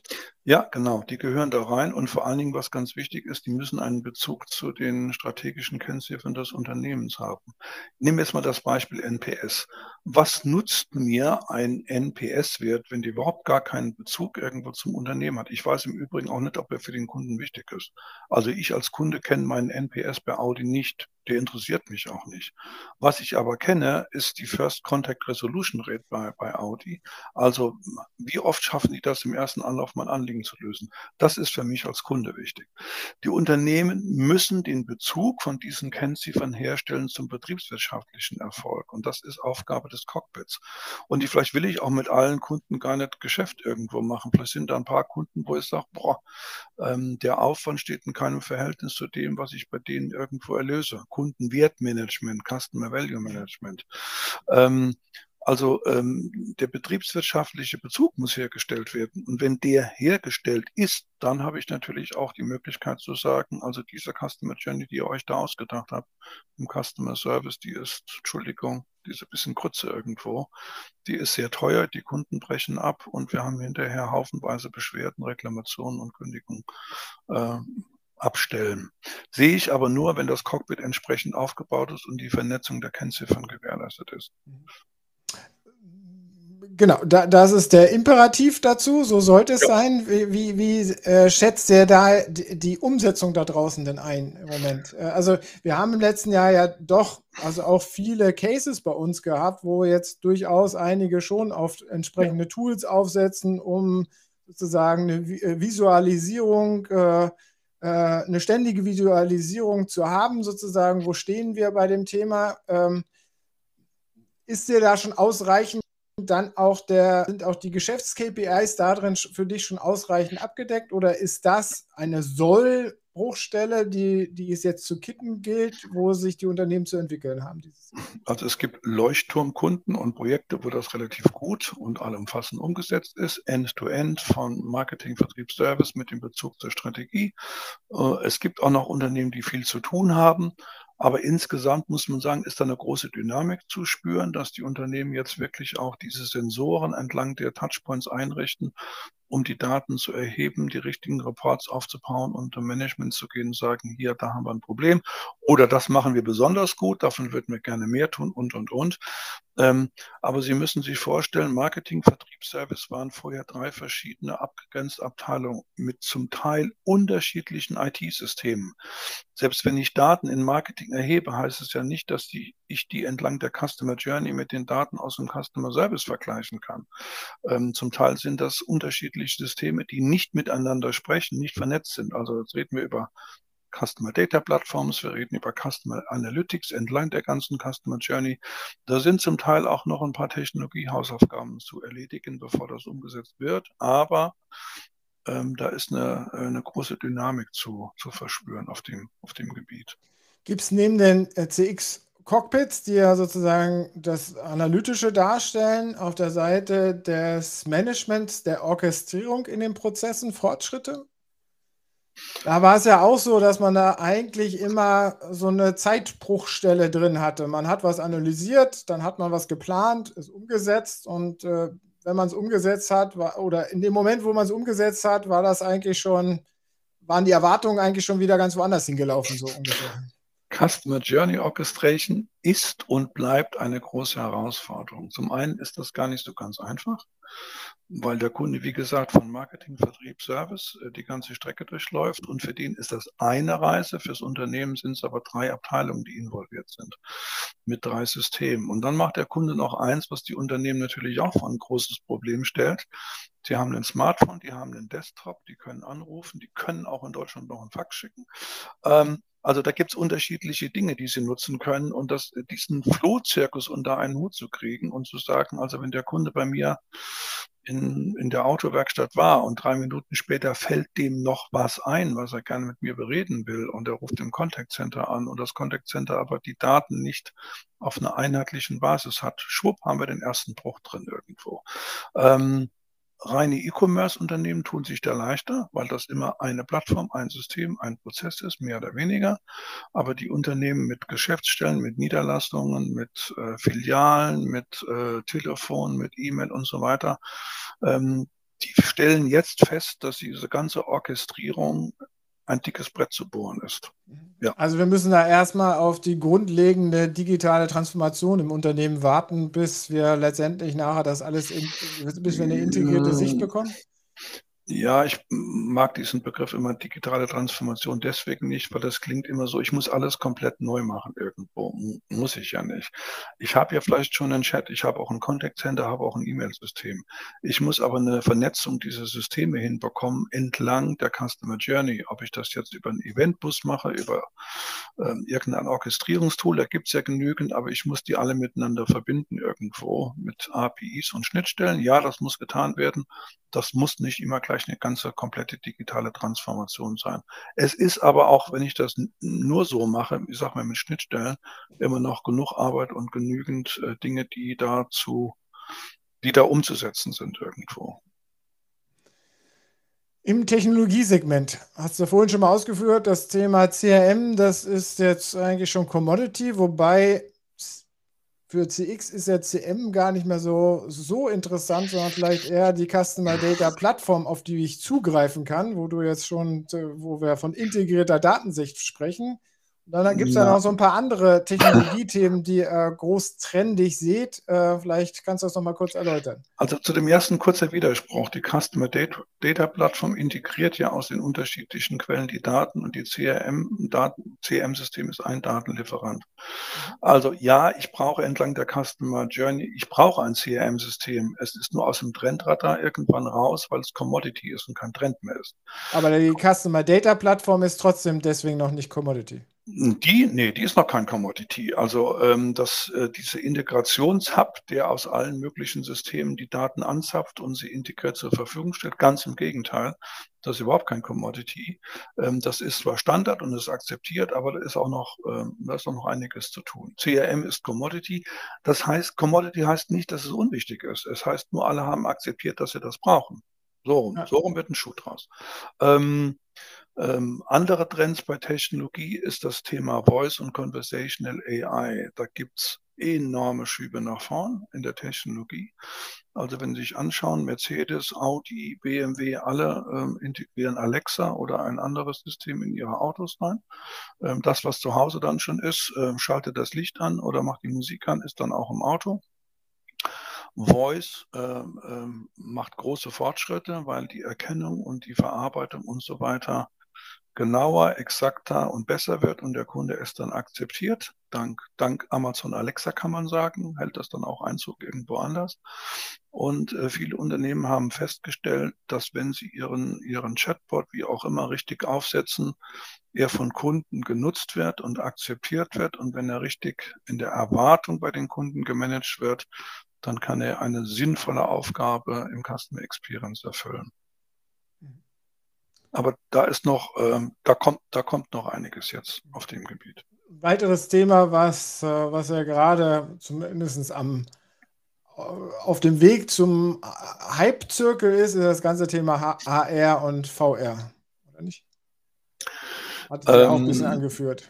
Ja, genau, die gehören da rein und vor allen Dingen, was ganz wichtig ist, die müssen einen Bezug zu den strategischen Kennziffern des Unternehmens haben. Nehmen wir jetzt mal das Beispiel NPS. Was nutzt mir ein NPS-Wert, wenn die überhaupt gar keinen Bezug irgendwo zum Unternehmen hat? Ich weiß im Übrigen auch nicht, ob er für den Kunden wichtig ist. Also ich als Kunde kenne meinen NPS bei Audi nicht. Der interessiert mich auch nicht. Was ich aber kenne, ist die First Contact Resolution Rate bei, bei Audi. Also wie oft schaffen die das im ersten Anlauf, mein Anliegen zu lösen? Das ist für mich als Kunde wichtig. Die Unternehmen müssen den Bezug von diesen Kennziffern herstellen zum betriebswirtschaftlichen Erfolg. Und das ist Aufgabe des Cockpits. Und die, vielleicht will ich auch mit allen Kunden gar nicht Geschäft irgendwo machen. Vielleicht sind da ein paar Kunden, wo ich sage, boah, ähm, der Aufwand steht in keinem Verhältnis zu dem, was ich bei denen irgendwo erlöse. Kundenwertmanagement, Customer Value Management. Ähm, also ähm, der betriebswirtschaftliche Bezug muss hergestellt werden. Und wenn der hergestellt ist, dann habe ich natürlich auch die Möglichkeit zu sagen, also diese Customer Journey, die ihr euch da ausgedacht habt, im Customer Service, die ist, Entschuldigung, diese bisschen Krütze irgendwo, die ist sehr teuer, die Kunden brechen ab und wir haben hinterher haufenweise Beschwerden, Reklamationen und Kündigungen. Äh, abstellen. Sehe ich aber nur, wenn das Cockpit entsprechend aufgebaut ist und die Vernetzung der Kennziffern gewährleistet ist. Mhm. Genau, da, das ist der Imperativ dazu, so sollte es ja. sein. Wie, wie, wie äh, schätzt ihr da die, die, Umsetzung da draußen denn ein im Moment? Äh, also wir haben im letzten Jahr ja doch also auch viele Cases bei uns gehabt, wo jetzt durchaus einige schon auf entsprechende ja. Tools aufsetzen, um sozusagen eine äh, Visualisierung, äh, äh, eine ständige Visualisierung zu haben, sozusagen, wo stehen wir bei dem Thema? Ähm, ist dir da schon ausreichend dann auch der, sind auch die Geschäfts-KPIs darin für dich schon ausreichend abgedeckt oder ist das eine Soll-Bruchstelle, die, die es jetzt zu kitten gilt, wo sich die Unternehmen zu entwickeln haben? Also es gibt Leuchtturmkunden und Projekte, wo das relativ gut und allumfassend umgesetzt ist, End-to-End -End von Marketing, Vertrieb, Service mit dem Bezug zur Strategie. Äh, es gibt auch noch Unternehmen, die viel zu tun haben. Aber insgesamt muss man sagen, ist da eine große Dynamik zu spüren, dass die Unternehmen jetzt wirklich auch diese Sensoren entlang der Touchpoints einrichten um die Daten zu erheben, die richtigen Reports aufzubauen und im Management zu gehen und sagen, hier, da haben wir ein Problem oder das machen wir besonders gut, davon würden wir gerne mehr tun und, und, und. Ähm, aber Sie müssen sich vorstellen, Marketing, Vertrieb, Service waren vorher drei verschiedene abgegrenzte Abteilungen mit zum Teil unterschiedlichen IT-Systemen. Selbst wenn ich Daten in Marketing erhebe, heißt es ja nicht, dass die, ich die entlang der Customer Journey mit den Daten aus dem Customer Service vergleichen kann. Ähm, zum Teil sind das unterschiedliche unterschiedliche Systeme, die nicht miteinander sprechen, nicht vernetzt sind. Also jetzt reden wir über Customer Data Plattforms, wir reden über Customer Analytics entlang der ganzen Customer Journey. Da sind zum Teil auch noch ein paar Technologiehausaufgaben zu erledigen, bevor das umgesetzt wird. Aber ähm, da ist eine, eine große Dynamik zu, zu verspüren auf dem, auf dem Gebiet. Gibt es neben den äh, CX Cockpits, die ja sozusagen das Analytische darstellen, auf der Seite des Managements, der Orchestrierung in den Prozessen Fortschritte? Da war es ja auch so, dass man da eigentlich immer so eine Zeitbruchstelle drin hatte. Man hat was analysiert, dann hat man was geplant, ist umgesetzt und äh, wenn man es umgesetzt hat, war, oder in dem Moment, wo man es umgesetzt hat, war das eigentlich schon, waren die Erwartungen eigentlich schon wieder ganz woanders hingelaufen, so ungefähr. Customer Journey Orchestration ist und bleibt eine große Herausforderung. Zum einen ist das gar nicht so ganz einfach, weil der Kunde, wie gesagt, von Marketing, Vertrieb, Service äh, die ganze Strecke durchläuft und für den ist das eine Reise. Fürs Unternehmen sind es aber drei Abteilungen, die involviert sind mit drei Systemen. Und dann macht der Kunde noch eins, was die Unternehmen natürlich auch vor ein großes Problem stellt. Sie haben ein Smartphone, die haben einen Desktop, die können anrufen, die können auch in Deutschland noch einen Fax schicken. Ähm, also da gibt es unterschiedliche Dinge, die Sie nutzen können und das, diesen Flohzirkus unter einen Hut zu kriegen und zu sagen, also wenn der Kunde bei mir in, in der Autowerkstatt war und drei Minuten später fällt dem noch was ein, was er gerne mit mir bereden will und er ruft im Contact Center an und das Contact Center aber die Daten nicht auf einer einheitlichen Basis hat, schwupp, haben wir den ersten Bruch drin irgendwo. Ähm, Reine E-Commerce-Unternehmen tun sich da leichter, weil das immer eine Plattform, ein System, ein Prozess ist, mehr oder weniger. Aber die Unternehmen mit Geschäftsstellen, mit Niederlassungen, mit äh, Filialen, mit äh, Telefon, mit E-Mail und so weiter, ähm, die stellen jetzt fest, dass diese ganze Orchestrierung ein dickes Brett zu bohren ist. Mhm. Ja. Also wir müssen da erstmal auf die grundlegende digitale Transformation im Unternehmen warten, bis wir letztendlich nachher das alles, in, bis wir eine integrierte Sicht bekommen? Ja, ich mag diesen Begriff immer digitale Transformation deswegen nicht, weil das klingt immer so, ich muss alles komplett neu machen irgendwo. Muss ich ja nicht. Ich habe ja vielleicht schon einen Chat, ich habe auch ein Contact Center, habe auch ein E-Mail-System. Ich muss aber eine Vernetzung dieser Systeme hinbekommen entlang der Customer Journey. Ob ich das jetzt über einen Eventbus mache, über ähm, irgendein Orchestrierungstool, da gibt es ja genügend, aber ich muss die alle miteinander verbinden irgendwo mit APIs und Schnittstellen. Ja, das muss getan werden. Das muss nicht immer gleich gleich eine ganze komplette digitale Transformation sein. Es ist aber auch, wenn ich das nur so mache, ich sage mal mit Schnittstellen, immer noch genug Arbeit und genügend äh, Dinge, die dazu, die da umzusetzen sind irgendwo. Im Technologiesegment hast du vorhin schon mal ausgeführt, das Thema CRM, das ist jetzt eigentlich schon Commodity, wobei für CX ist ja CM gar nicht mehr so, so interessant, sondern vielleicht eher die Customer Data Plattform, auf die ich zugreifen kann, wo du jetzt schon, wo wir von integrierter Datensicht sprechen. Dann gibt es ja. noch so ein paar andere Technologiethemen, die äh, groß trendig seht. Äh, vielleicht kannst du das noch mal kurz erläutern. Also zu dem ersten kurzer Widerspruch. Die Customer Data, Data Plattform integriert ja aus den unterschiedlichen Quellen die Daten und die CRM-System ist ein Datenlieferant. Also ja, ich brauche entlang der Customer Journey, ich brauche ein CRM-System. Es ist nur aus dem Trendradar irgendwann raus, weil es Commodity ist und kein Trend mehr ist. Aber die Customer Data Plattform ist trotzdem deswegen noch nicht Commodity. Die, nee, die ist noch kein Commodity. Also ähm, dass äh, diese Integrationshub, der aus allen möglichen Systemen die Daten anzapft und sie integriert zur Verfügung stellt, ganz im Gegenteil, das ist überhaupt kein Commodity. Ähm, das ist zwar Standard und ist akzeptiert, aber da ist auch noch, ähm, da ist auch noch einiges zu tun. CRM ist Commodity. Das heißt, Commodity heißt nicht, dass es unwichtig ist. Es heißt nur, alle haben akzeptiert, dass sie das brauchen. So rum, ja. so rum wird ein Schuh draus. Ähm, ähm, andere Trends bei Technologie ist das Thema Voice und Conversational AI. Da gibt es enorme Schübe nach vorn in der Technologie. Also wenn Sie sich anschauen, Mercedes, Audi, BMW, alle ähm, integrieren Alexa oder ein anderes System in ihre Autos rein. Ähm, das, was zu Hause dann schon ist, äh, schaltet das Licht an oder macht die Musik an, ist dann auch im Auto. Voice ähm, ähm, macht große Fortschritte, weil die Erkennung und die Verarbeitung und so weiter genauer, exakter und besser wird und der Kunde es dann akzeptiert. Dank, dank Amazon Alexa kann man sagen, hält das dann auch Einzug irgendwo anders. Und äh, viele Unternehmen haben festgestellt, dass wenn sie ihren, ihren Chatbot wie auch immer richtig aufsetzen, er von Kunden genutzt wird und akzeptiert wird. Und wenn er richtig in der Erwartung bei den Kunden gemanagt wird, dann kann er eine sinnvolle Aufgabe im Customer Experience erfüllen. Aber da ist noch, ähm, da kommt, da kommt noch einiges jetzt auf dem Gebiet. Weiteres Thema, was, äh, was ja gerade zumindest am äh, auf dem Weg zum Hype-Zirkel ist, ist das ganze Thema HR und VR, oder nicht? Hat sich ähm, auch ein bisschen angeführt.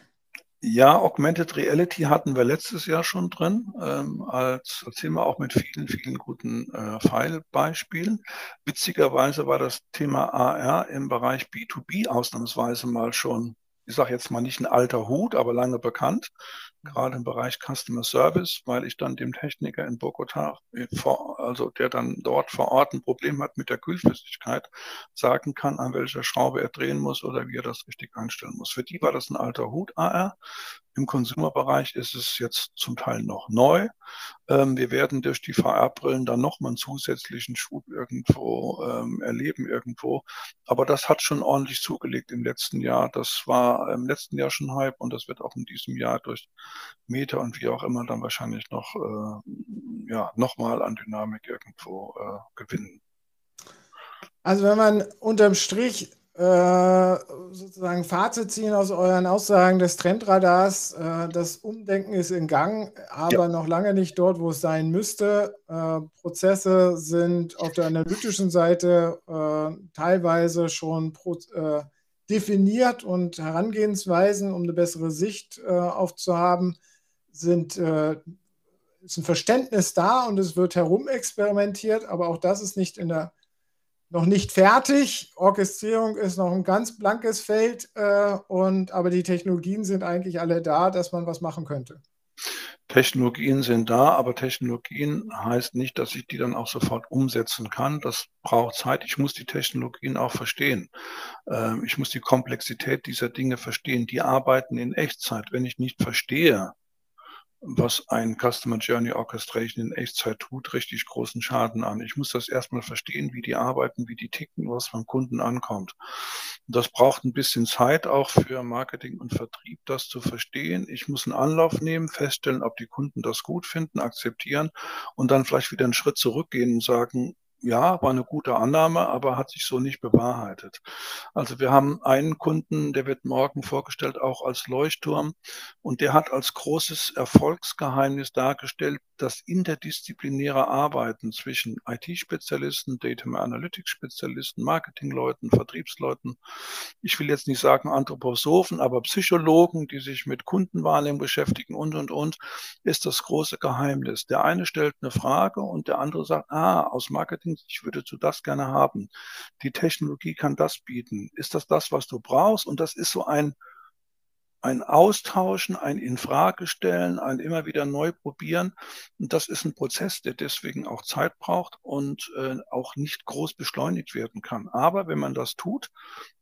Ja, Augmented Reality hatten wir letztes Jahr schon drin, ähm, als, als Thema auch mit vielen, vielen guten äh, Fallbeispielen. Witzigerweise war das Thema AR im Bereich B2B ausnahmsweise mal schon, ich sage jetzt mal nicht ein alter Hut, aber lange bekannt gerade im Bereich Customer Service, weil ich dann dem Techniker in Bogota, äh, also der dann dort vor Ort ein Problem hat mit der Kühlflüssigkeit, sagen kann, an welcher Schraube er drehen muss oder wie er das richtig einstellen muss. Für die war das ein alter Hut AR. Im Konsumerbereich ist es jetzt zum Teil noch neu. Ähm, wir werden durch die VR-Brillen dann nochmal einen zusätzlichen Schub irgendwo ähm, erleben irgendwo. Aber das hat schon ordentlich zugelegt im letzten Jahr. Das war im letzten Jahr schon Hype und das wird auch in diesem Jahr durch Meta und wie auch immer dann wahrscheinlich noch, äh, ja, nochmal an Dynamik irgendwo äh, gewinnen. Also wenn man unterm Strich sozusagen Fazit ziehen aus euren Aussagen des Trendradars. Äh, das Umdenken ist in Gang, aber ja. noch lange nicht dort, wo es sein müsste. Äh, Prozesse sind auf der analytischen Seite teilweise schon definiert und Herangehensweisen, um eine bessere Sicht aufzuhaben, sind ist ein Verständnis da und es wird herumexperimentiert, aber auch das ist nicht in der noch nicht fertig. Orchestrierung ist noch ein ganz blankes Feld, äh, und, aber die Technologien sind eigentlich alle da, dass man was machen könnte. Technologien sind da, aber Technologien heißt nicht, dass ich die dann auch sofort umsetzen kann. Das braucht Zeit. Ich muss die Technologien auch verstehen. Ähm, ich muss die Komplexität dieser Dinge verstehen. Die arbeiten in Echtzeit. Wenn ich nicht verstehe, was ein Customer Journey Orchestration in Echtzeit tut, richtig großen Schaden an. Ich muss das erstmal verstehen, wie die arbeiten, wie die ticken, was beim Kunden ankommt. Das braucht ein bisschen Zeit auch für Marketing und Vertrieb, das zu verstehen. Ich muss einen Anlauf nehmen, feststellen, ob die Kunden das gut finden, akzeptieren und dann vielleicht wieder einen Schritt zurückgehen und sagen, ja, war eine gute Annahme, aber hat sich so nicht bewahrheitet. Also wir haben einen Kunden, der wird morgen vorgestellt, auch als Leuchtturm. Und der hat als großes Erfolgsgeheimnis dargestellt, das interdisziplinäre Arbeiten zwischen IT-Spezialisten, Data Analytics-Spezialisten, Marketingleuten, Vertriebsleuten. Ich will jetzt nicht sagen Anthroposophen, aber Psychologen, die sich mit Kundenwahrnehmung beschäftigen und, und, und, ist das große Geheimnis. Der eine stellt eine Frage und der andere sagt, ah, aus Marketing ich würde zu das gerne haben. Die Technologie kann das bieten. Ist das das, was du brauchst? Und das ist so ein, ein Austauschen, ein Infragestellen, ein immer wieder neu probieren. Und das ist ein Prozess, der deswegen auch Zeit braucht und äh, auch nicht groß beschleunigt werden kann. Aber wenn man das tut,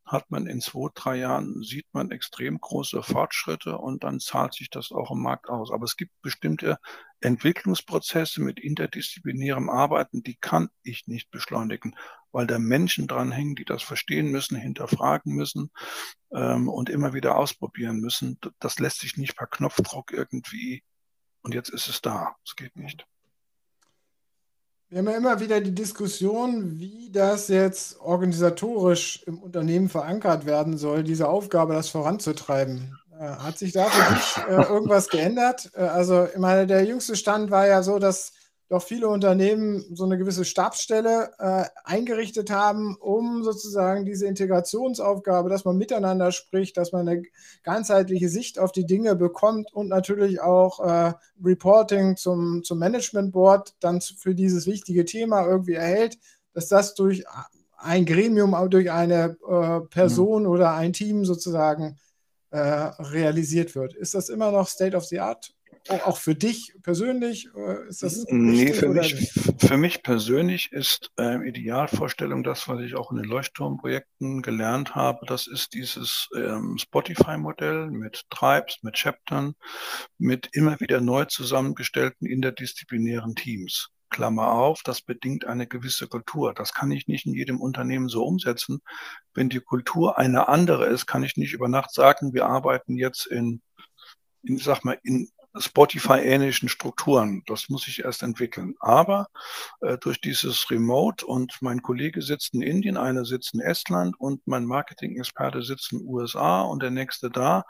hat man in zwei, drei Jahren, sieht man extrem große Fortschritte und dann zahlt sich das auch im Markt aus. Aber es gibt bestimmte Entwicklungsprozesse mit interdisziplinärem Arbeiten, die kann ich nicht beschleunigen, weil da Menschen dranhängen, die das verstehen müssen, hinterfragen müssen ähm, und immer wieder ausprobieren müssen. Das lässt sich nicht per Knopfdruck irgendwie und jetzt ist es da. Es geht nicht. Wir haben ja immer wieder die Diskussion, wie das jetzt organisatorisch im Unternehmen verankert werden soll, diese Aufgabe, das voranzutreiben. Äh, hat sich da für dich äh, irgendwas geändert? Äh, also, ich meine, der jüngste Stand war ja so, dass doch viele Unternehmen so eine gewisse Stabsstelle äh, eingerichtet haben, um sozusagen diese Integrationsaufgabe, dass man miteinander spricht, dass man eine ganzheitliche Sicht auf die Dinge bekommt und natürlich auch äh, Reporting zum, zum Management Board dann für dieses wichtige Thema irgendwie erhält, dass das durch ein Gremium, durch eine äh, Person mhm. oder ein Team sozusagen äh, realisiert wird. Ist das immer noch State of the Art auch für dich persönlich äh, ist das? Nee, für mich, für mich persönlich ist äh, Idealvorstellung das, was ich auch in den Leuchtturmprojekten gelernt habe. Das ist dieses ähm, Spotify-Modell mit Tribes, mit Chaptern, mit immer wieder neu zusammengestellten interdisziplinären Teams. Klammer auf, das bedingt eine gewisse Kultur. Das kann ich nicht in jedem Unternehmen so umsetzen. Wenn die Kultur eine andere ist, kann ich nicht über Nacht sagen, wir arbeiten jetzt in, in sag mal, in Spotify-ähnlichen Strukturen. Das muss ich erst entwickeln. Aber äh, durch dieses Remote und mein Kollege sitzt in Indien, einer sitzt in Estland und mein Marketing-Experte sitzt in den USA und der nächste da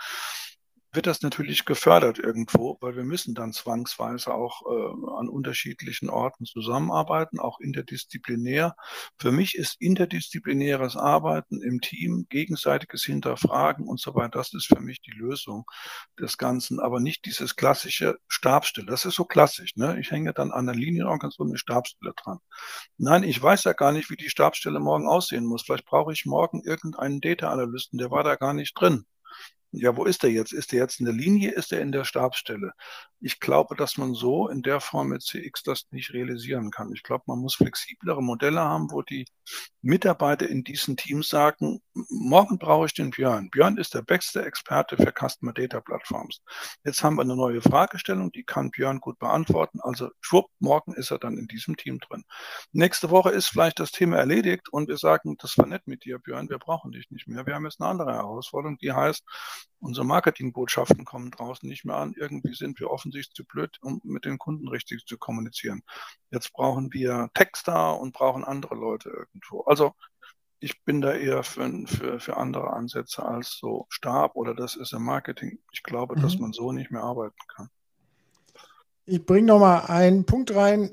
wird das natürlich gefördert irgendwo, weil wir müssen dann zwangsweise auch äh, an unterschiedlichen Orten zusammenarbeiten, auch interdisziplinär. Für mich ist interdisziplinäres Arbeiten im Team, gegenseitiges Hinterfragen und so weiter, das ist für mich die Lösung des Ganzen, aber nicht dieses klassische Stabstelle. Das ist so klassisch. Ne? Ich hänge dann an der Linienorganisation eine Stabstelle dran. Nein, ich weiß ja gar nicht, wie die Stabstelle morgen aussehen muss. Vielleicht brauche ich morgen irgendeinen Data-Analysten, der war da gar nicht drin. Ja, wo ist er jetzt? Ist er jetzt in der Linie? Ist er in der Stabsstelle? Ich glaube, dass man so in der Form mit CX das nicht realisieren kann. Ich glaube, man muss flexiblere Modelle haben, wo die Mitarbeiter in diesen Teams sagen, morgen brauche ich den Björn. Björn ist der beste Experte für Customer Data Plattforms. Jetzt haben wir eine neue Fragestellung, die kann Björn gut beantworten. Also schwupp, morgen ist er dann in diesem Team drin. Nächste Woche ist vielleicht das Thema erledigt und wir sagen, das war nett mit dir, Björn, wir brauchen dich nicht mehr. Wir haben jetzt eine andere Herausforderung, die heißt, unsere Marketingbotschaften kommen draußen nicht mehr an. Irgendwie sind wir offensichtlich zu blöd, um mit den Kunden richtig zu kommunizieren. Jetzt brauchen wir Texter und brauchen andere Leute irgendwo. Also ich bin da eher für, für, für andere Ansätze als so Stab oder das ist im Marketing. Ich glaube, mhm. dass man so nicht mehr arbeiten kann. Ich bringe nochmal einen Punkt rein,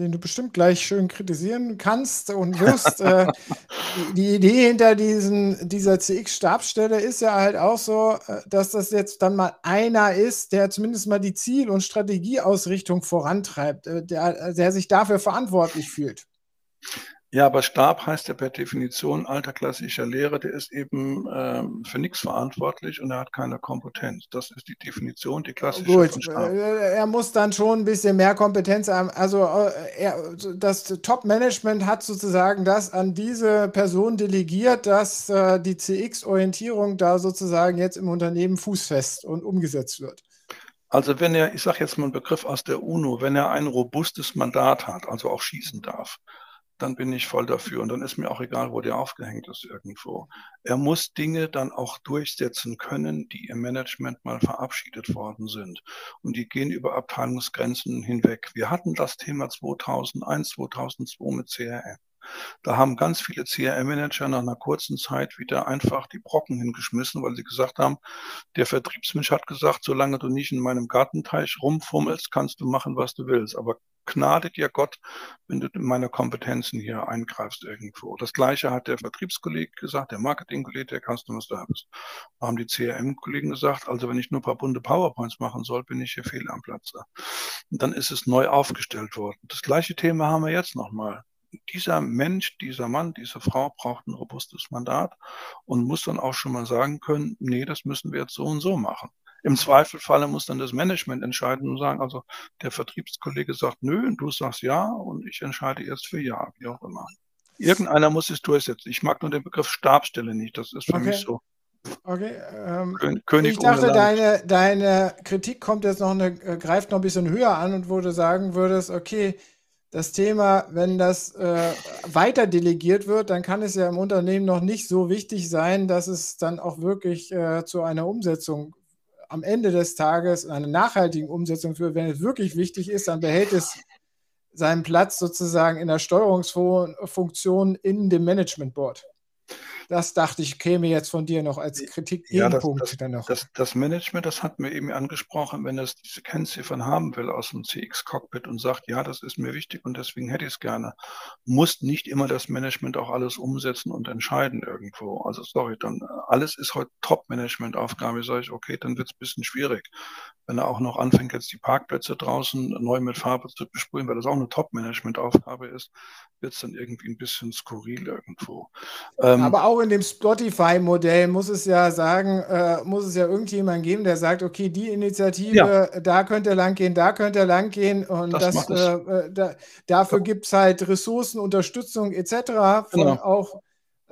den du bestimmt gleich schön kritisieren kannst und wirst. äh, die, Idee hinter diesen, dieser CX-Stabsstelle ist ja halt auch so, äh, dass das jetzt dann mal einer ist, der zumindest mal die Ziel- und Strategieausrichtung vorantreibt, äh, der, der sich dafür verantwortlich fühlt. Ja, aber Stab heißt ja per Definition alter klassischer Lehrer, der ist eben ähm, für nichts verantwortlich und er hat keine Kompetenz. Das ist die Definition, die klassische Gut, von Stab. Äh, er muss dann schon ein bisschen mehr Kompetenz haben. Also äh, er, das Top-Management hat sozusagen das an diese Person delegiert, dass äh, die CX-Orientierung da sozusagen jetzt im Unternehmen fußfest und umgesetzt wird. Also wenn er, ich sage jetzt mal einen Begriff aus der UNO, wenn er ein robustes Mandat hat, also auch schießen darf, dann bin ich voll dafür. Und dann ist mir auch egal, wo der aufgehängt ist irgendwo. Er muss Dinge dann auch durchsetzen können, die im Management mal verabschiedet worden sind. Und die gehen über Abteilungsgrenzen hinweg. Wir hatten das Thema 2001, 2002 mit CRM. Da haben ganz viele CRM-Manager nach einer kurzen Zeit wieder einfach die Brocken hingeschmissen, weil sie gesagt haben, der Vertriebsmensch hat gesagt, solange du nicht in meinem Gartenteich rumfummelst, kannst du machen, was du willst. Aber gnade dir Gott, wenn du in meine Kompetenzen hier eingreifst irgendwo. Das Gleiche hat der Vertriebskollege gesagt, der Marketingkollege, der Customer Service. Da haben die CRM-Kollegen gesagt, also wenn ich nur ein paar bunte PowerPoints machen soll, bin ich hier fehl am Platze. Und dann ist es neu aufgestellt worden. Das gleiche Thema haben wir jetzt nochmal dieser Mensch, dieser Mann, diese Frau braucht ein robustes Mandat und muss dann auch schon mal sagen können, nee, das müssen wir jetzt so und so machen. Im Zweifelfalle muss dann das Management entscheiden und sagen, also der Vertriebskollege sagt nö und du sagst ja und ich entscheide jetzt für ja, wie auch immer. Irgendeiner muss es durchsetzen. Ich mag nur den Begriff Stabstelle nicht. Das ist für okay. mich so. Okay. Ähm, König ich dachte, deine, deine Kritik kommt jetzt noch eine, äh, greift noch ein bisschen höher an und wo du sagen würdest, okay, das Thema, wenn das äh, weiter delegiert wird, dann kann es ja im Unternehmen noch nicht so wichtig sein, dass es dann auch wirklich äh, zu einer Umsetzung am Ende des Tages, einer nachhaltigen Umsetzung führt. Wenn es wirklich wichtig ist, dann behält es seinen Platz sozusagen in der Steuerungsfunktion in dem Management Board. Das dachte ich, käme jetzt von dir noch als Kritikgegenpunkt. Ja, das, das, das, das, Management, das hat mir eben angesprochen, wenn es diese Kennziffern haben will aus dem CX-Cockpit und sagt, ja, das ist mir wichtig und deswegen hätte ich es gerne, muss nicht immer das Management auch alles umsetzen und entscheiden irgendwo. Also sorry, dann alles ist heute Top-Management-Aufgabe. Sage ich, okay, dann wird es ein bisschen schwierig. Wenn er auch noch anfängt, jetzt die Parkplätze draußen neu mit Farbe zu besprühen, weil das auch eine Top-Management-Aufgabe ist, wird es dann irgendwie ein bisschen skurril irgendwo. Ähm, Aber auch in dem Spotify-Modell muss es ja sagen, äh, muss es ja irgendjemand geben, der sagt, okay, die Initiative, ja. da könnte er lang gehen, da könnte er lang gehen und das, das äh, äh, da, dafür ja. gibt es halt Ressourcen, Unterstützung etc. von genau. auch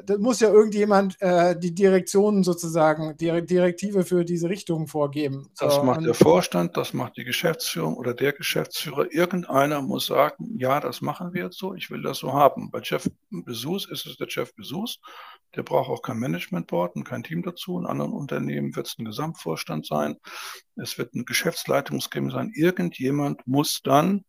da muss ja irgendjemand äh, die Direktionen sozusagen, die Direktive für diese Richtung vorgeben. Das so, macht der Vorstand, das macht die Geschäftsführung oder der Geschäftsführer. Irgendeiner muss sagen, ja, das machen wir jetzt so, ich will das so haben. Bei Jeff Bezos ist es der Jeff Bezos, der braucht auch kein Managementboard und kein Team dazu. In anderen Unternehmen wird es ein Gesamtvorstand sein, es wird ein Geschäftsleitungsgremium sein. Irgendjemand muss dann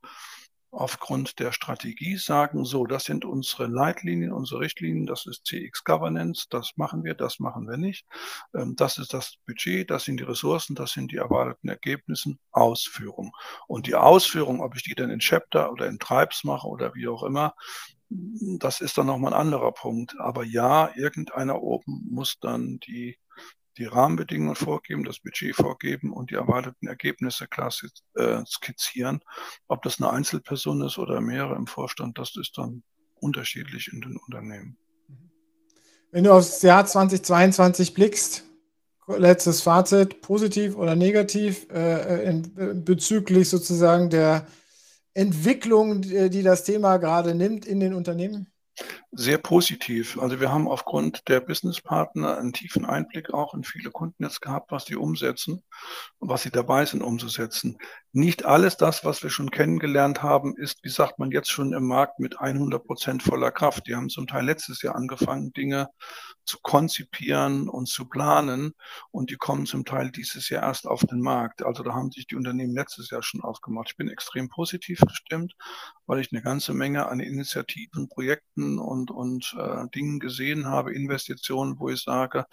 aufgrund der Strategie sagen, so, das sind unsere Leitlinien, unsere Richtlinien, das ist CX Governance, das machen wir, das machen wir nicht, ähm, das ist das Budget, das sind die Ressourcen, das sind die erwarteten Ergebnisse, Ausführung. Und die Ausführung, ob ich die dann in Chapter oder in Tribes mache oder wie auch immer, das ist dann nochmal ein anderer Punkt. Aber ja, irgendeiner oben muss dann die die Rahmenbedingungen vorgeben, das Budget vorgeben und die erwarteten Ergebnisse klar äh, skizzieren. Ob das eine Einzelperson ist oder mehrere im Vorstand, das ist dann unterschiedlich in den Unternehmen. Wenn du aufs Jahr 2022 blickst, letztes Fazit, positiv oder negativ äh, in, äh, bezüglich sozusagen der Entwicklung, die das Thema gerade nimmt in den Unternehmen? Sehr positiv. Also wir haben aufgrund der Businesspartner einen tiefen Einblick auch in viele Kunden jetzt gehabt, was die umsetzen und was sie dabei sind umzusetzen. Nicht alles das, was wir schon kennengelernt haben, ist, wie sagt man jetzt schon im Markt mit 100 Prozent voller Kraft. Die haben zum Teil letztes Jahr angefangen, Dinge zu konzipieren und zu planen und die kommen zum Teil dieses Jahr erst auf den Markt. Also da haben sich die Unternehmen letztes Jahr schon aufgemacht. Ich bin extrem positiv gestimmt, weil ich eine ganze Menge an Initiativen, Projekten und, und äh, Dingen gesehen habe, Investitionen, wo ich sage,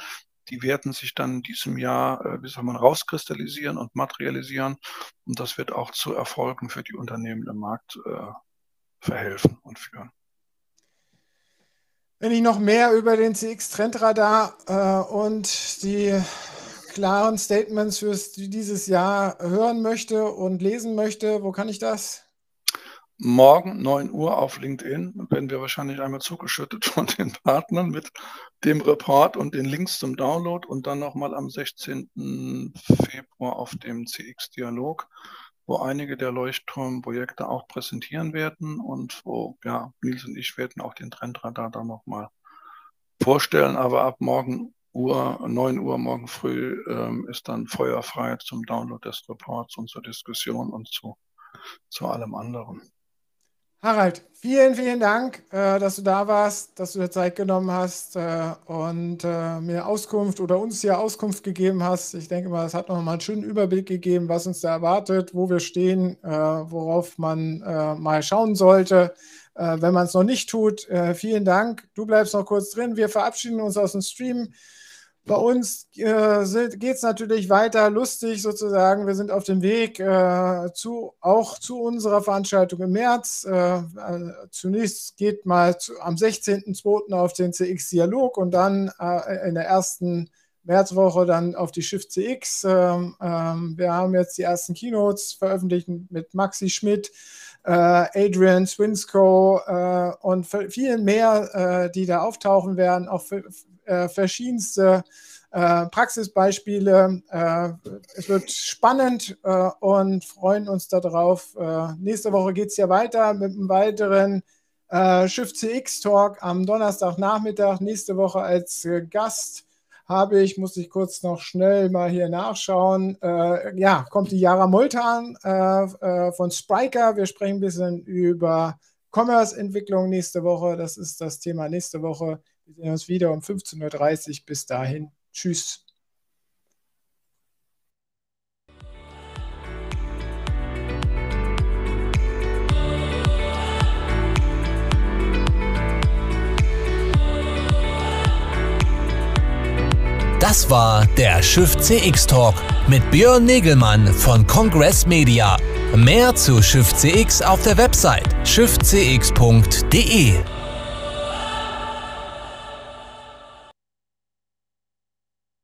die werden sich dann in diesem Jahr, äh, wie soll man, rauskristallisieren und materialisieren. Und das wird auch zu Erfolgen für die Unternehmen im Markt äh, verhelfen und führen. Wenn ich noch mehr über den CX-Trendradar äh, und die klaren Statements für dieses Jahr hören möchte und lesen möchte, wo kann ich das? Morgen 9 Uhr auf LinkedIn werden wir wahrscheinlich einmal zugeschüttet von den Partnern mit dem Report und den Links zum Download und dann nochmal am 16. Februar auf dem CX-Dialog, wo einige der Leuchtturmprojekte auch präsentieren werden und wo ja, Nils und ich werden auch den Trendradar dann nochmal vorstellen, aber ab morgen Uhr, 9 Uhr morgen früh ähm, ist dann feuerfrei zum Download des Reports und zur Diskussion und zu, zu allem anderen. Harald, vielen, vielen Dank, äh, dass du da warst, dass du dir Zeit genommen hast äh, und äh, mir Auskunft oder uns hier Auskunft gegeben hast. Ich denke mal, es hat noch mal einen schönen Überblick gegeben, was uns da erwartet, wo wir stehen, äh, worauf man äh, mal schauen sollte, äh, wenn man es noch nicht tut. vielen Dank. Du bleibst noch kurz drin. Wir verabschieden uns aus dem Stream. Bei uns äh, geht es natürlich weiter lustig sozusagen. Wir sind auf dem Weg äh, zu, auch zu unserer Veranstaltung im März. Äh, äh zunächst geht mal zu, am 16.02. auf den CX-Dialog und dann äh, in der ersten Märzwoche dann auf die Shift CX. Ähm, ähm, wir haben jetzt die ersten Keynotes veröffentlicht mit Maxi Schmidt. Äh, Adrian Swinsco und vielen mehr, die da auftauchen werden, auch äh, verschiedenste äh, Praxisbeispiele. Äh, es wird spannend äh, und freuen uns darauf. Äh, nächste Woche geht es ja weiter mit einem weiteren äh, Shift CX Talk am Donnerstagnachmittag. Nächste Woche als Gast habe ich, muss ich kurz noch schnell mal hier nachschauen. Äh, ja, kommt die Jara Moltan äh, äh, von Spriker. Wir sprechen ein bisschen über Commerce-Entwicklung nächste Woche. Das ist das Thema nächste Woche. Wir sehen uns wieder um 15.30 Uhr. Bis dahin. Tschüss. Das war der Schiff CX Talk mit Björn Negelmann von Congress Media. Mehr zu Schiff CX auf der Website schiffcx.de.